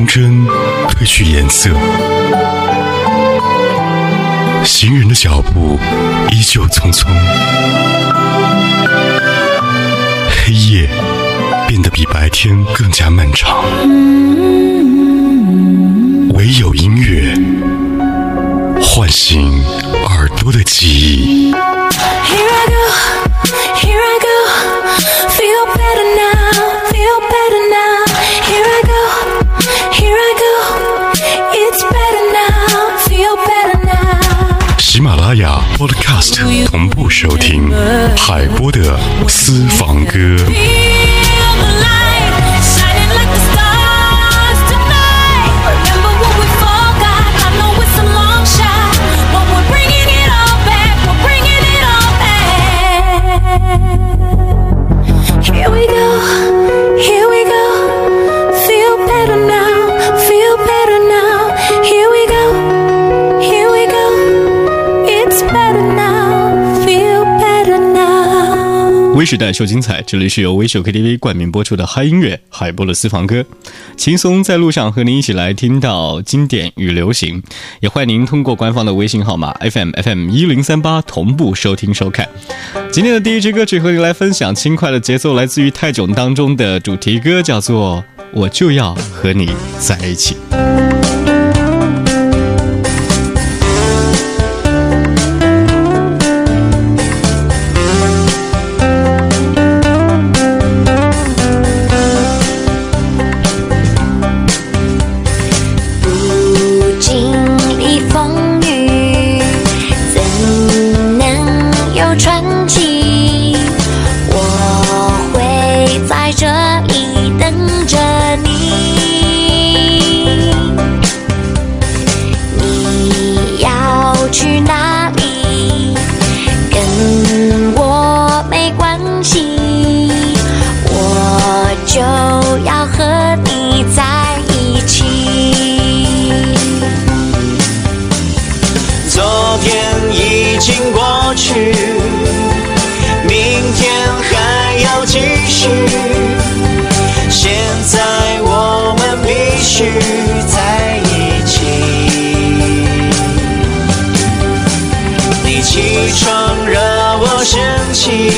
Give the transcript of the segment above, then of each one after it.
风筝褪去颜色，行人的脚步依旧匆匆，黑夜变得比白天更加漫长，唯有音乐唤醒耳朵的记忆。Here I go, here I go. Feel better now, feel better now. 马拉雅 Podcast 同步收听海波的私房歌。时代秀精彩，这里是由微秀 KTV 冠名播出的嗨音乐海波的私房歌，轻松在路上和您一起来听到经典与流行，也欢迎您通过官方的微信号码 FM FM 一零三八同步收听收看。今天的第一支歌曲和您来分享轻快的节奏，来自于泰囧当中的主题歌，叫做《我就要和你在一起》。去。现在我们必须在一起。你起床惹我生气，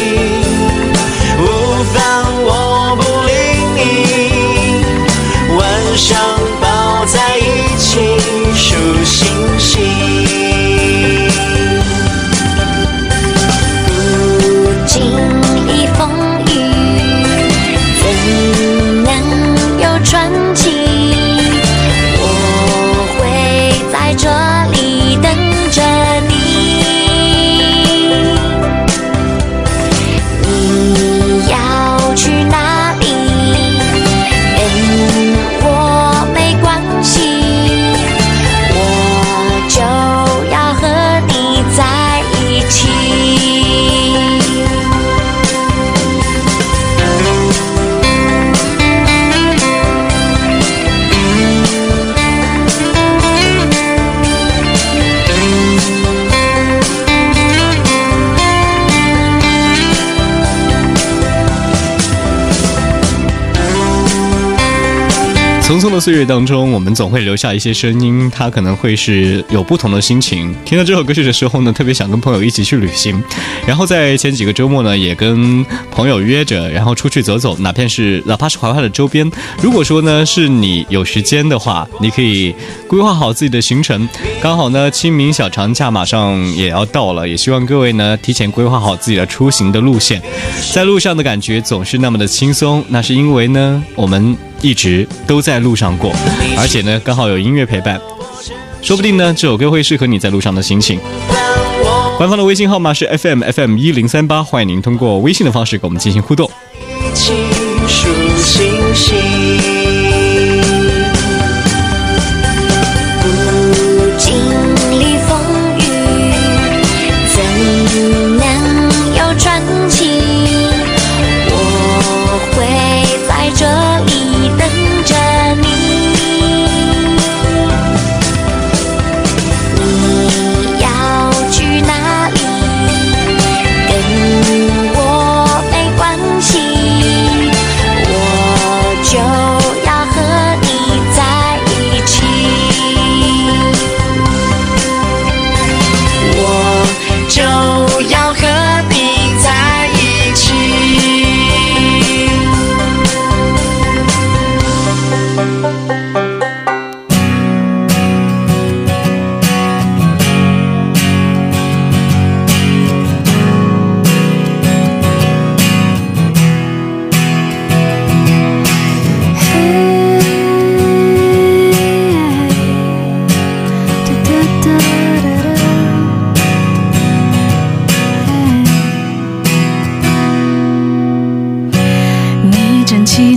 匆匆的岁月当中，我们总会留下一些声音，它可能会是有不同的心情。听到这首歌曲的时候呢，特别想跟朋友一起去旅行，然后在前几个周末呢，也跟朋友约着，然后出去走走，哪怕是哪怕是怀化的周边。如果说呢是你有时间的话，你可以规划好自己的行程。刚好呢，清明小长假马上也要到了，也希望各位呢提前规划好自己的出行的路线，在路上的感觉总是那么的轻松，那是因为呢我们。一直都在路上过，而且呢，刚好有音乐陪伴，说不定呢，这首歌会适合你在路上的心情。官方的微信号码是 FM FM 一零三八，欢迎您通过微信的方式跟我们进行互动。一起数星星。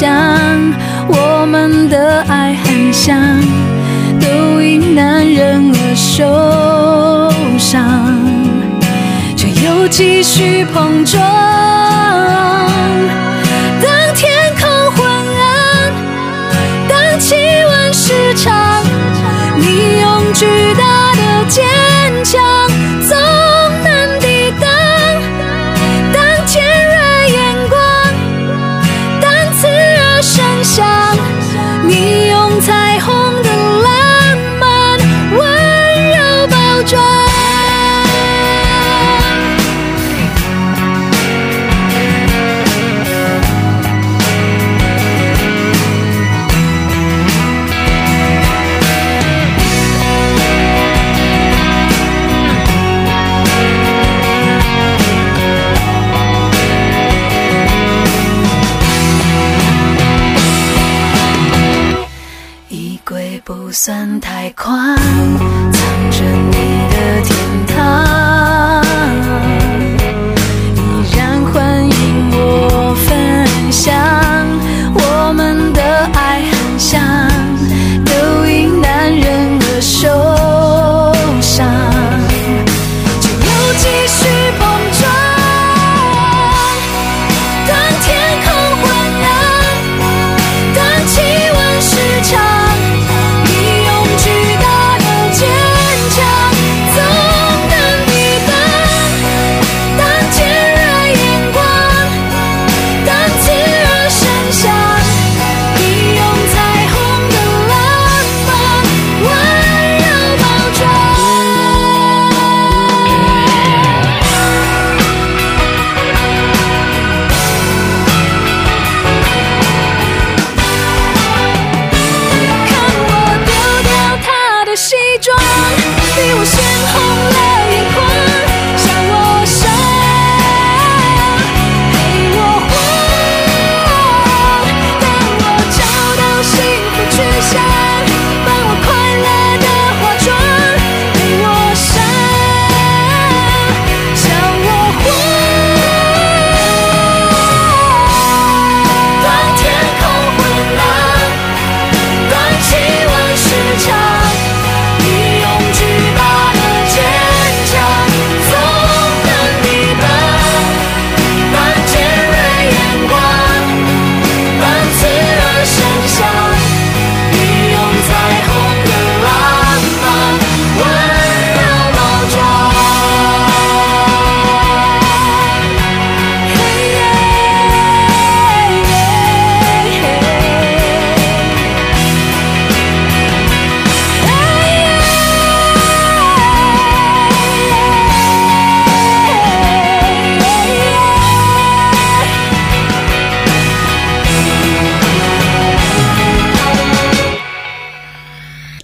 想我们的爱很像。都因男人而受伤，却又继续碰撞。当天空昏暗，当气温失常，你用巨大的坚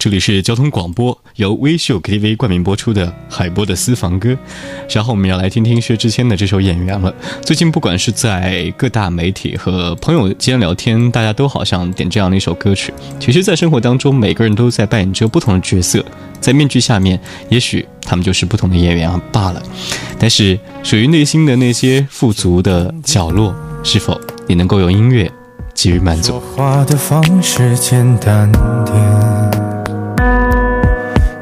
这里是交通广播，由微秀 KTV 冠名播出的海波的私房歌。稍后我们要来听听薛之谦的这首《演员》了。最近不管是在各大媒体和朋友间聊天，大家都好像点这样的一首歌曲。其实，在生活当中，每个人都在扮演着不同的角色，在面具下面，也许他们就是不同的演员罢了。但是，属于内心的那些富足的角落，是否你能够用音乐给予满足说？话的方式简单点，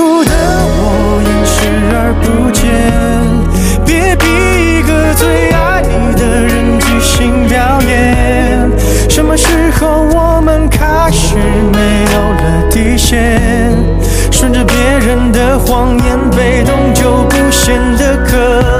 你演出的我掩视而不见，别逼一个最爱你的人即兴表演。什么时候我们开始没有了底线？顺着别人的谎言，被动就不显得可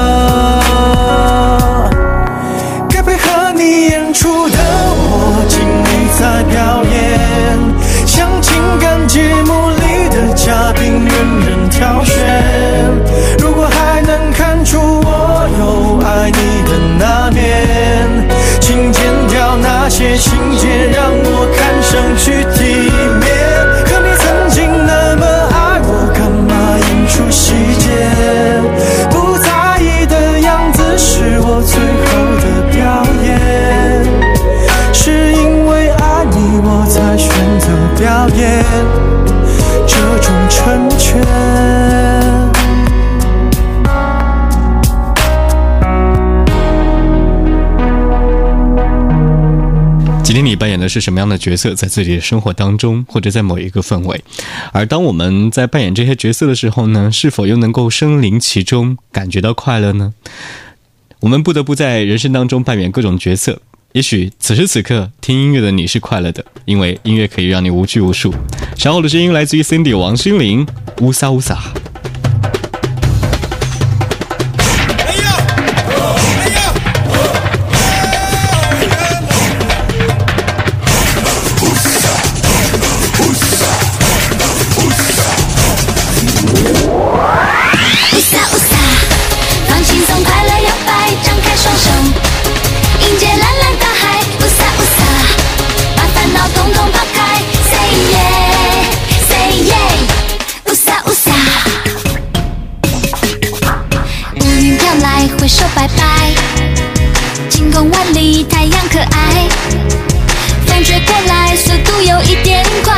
情节，让我看上去是什么样的角色，在自己的生活当中，或者在某一个氛围？而当我们在扮演这些角色的时候呢，是否又能够身临其中，感觉到快乐呢？我们不得不在人生当中扮演各种角色。也许此时此刻听音乐的你是快乐的，因为音乐可以让你无拘无束。稍后的声音来自于 Cindy 王心凌，乌撒乌撒。挥手拜拜，晴空万里，太阳可爱。风吹过来，速度有一点快，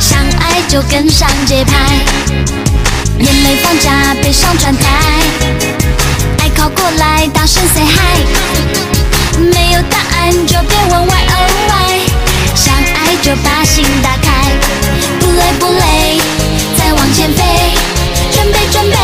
相爱就跟上节拍。眼泪放假，悲伤转台，爱靠过来，大声 say hi。没有答案就别问 why oh why，相爱就把心打开，不累不累，再往前飞，准备准备，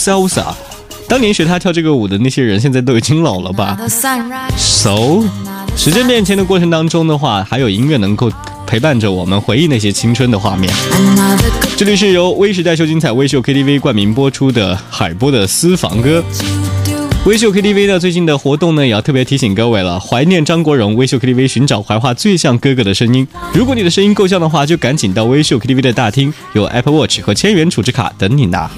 潇洒当年学他跳这个舞的那些人现在都已经老了吧。so 时间变迁的过程当中的话还有音乐能够陪伴着我们回忆那些青春的画面。这里是由微时代秀精彩微秀 ktv 冠名播出的海波的私房歌。微秀 ktv 的最近的活动呢也要特别提醒各位了怀念张国荣微秀 ktv 寻找怀化最像哥哥的声音。如果你的声音够像的话就赶紧到微秀 ktv 的大厅有 apple watch 和千元储值卡等你拿。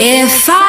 If I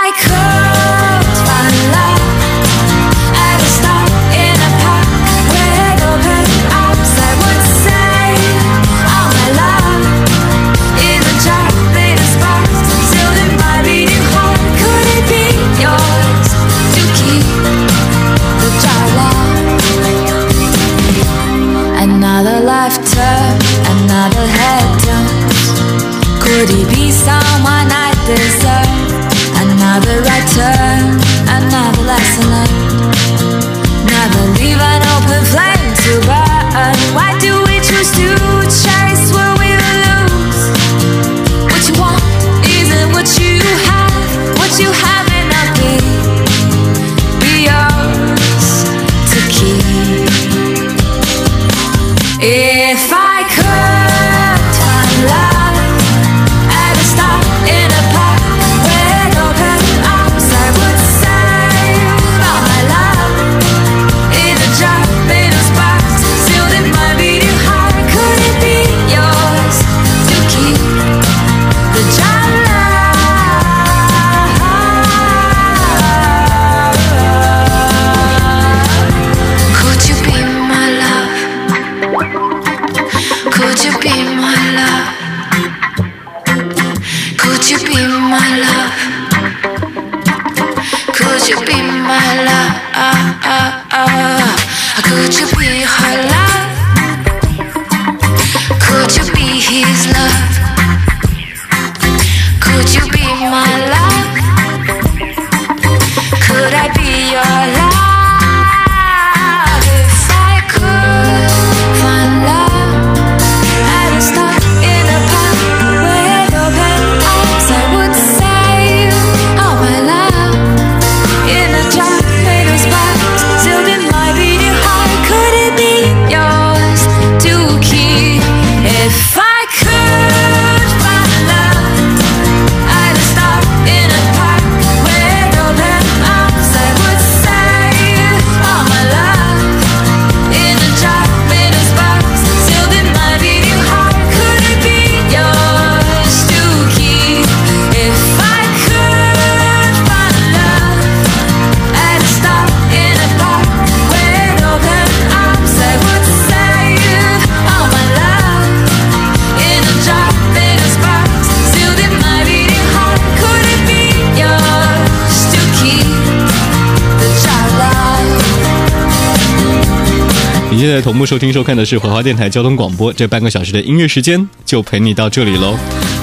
在同步收听收看的是怀化电台交通广播，这半个小时的音乐时间就陪你到这里喽。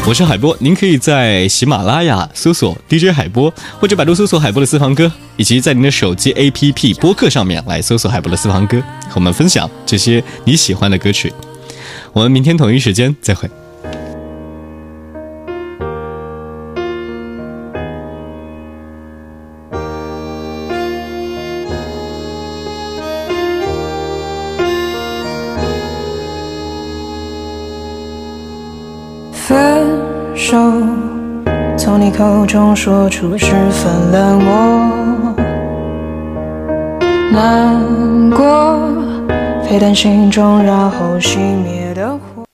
我是海波，您可以在喜马拉雅搜索 DJ 海波，或者百度搜索海波的私房歌，以及在您的手机 APP 播客上面来搜索海波的私房歌，和我们分享这些你喜欢的歌曲。我们明天同一时间再会。口中说出十分冷漠，难过，沸腾心中，然后熄灭。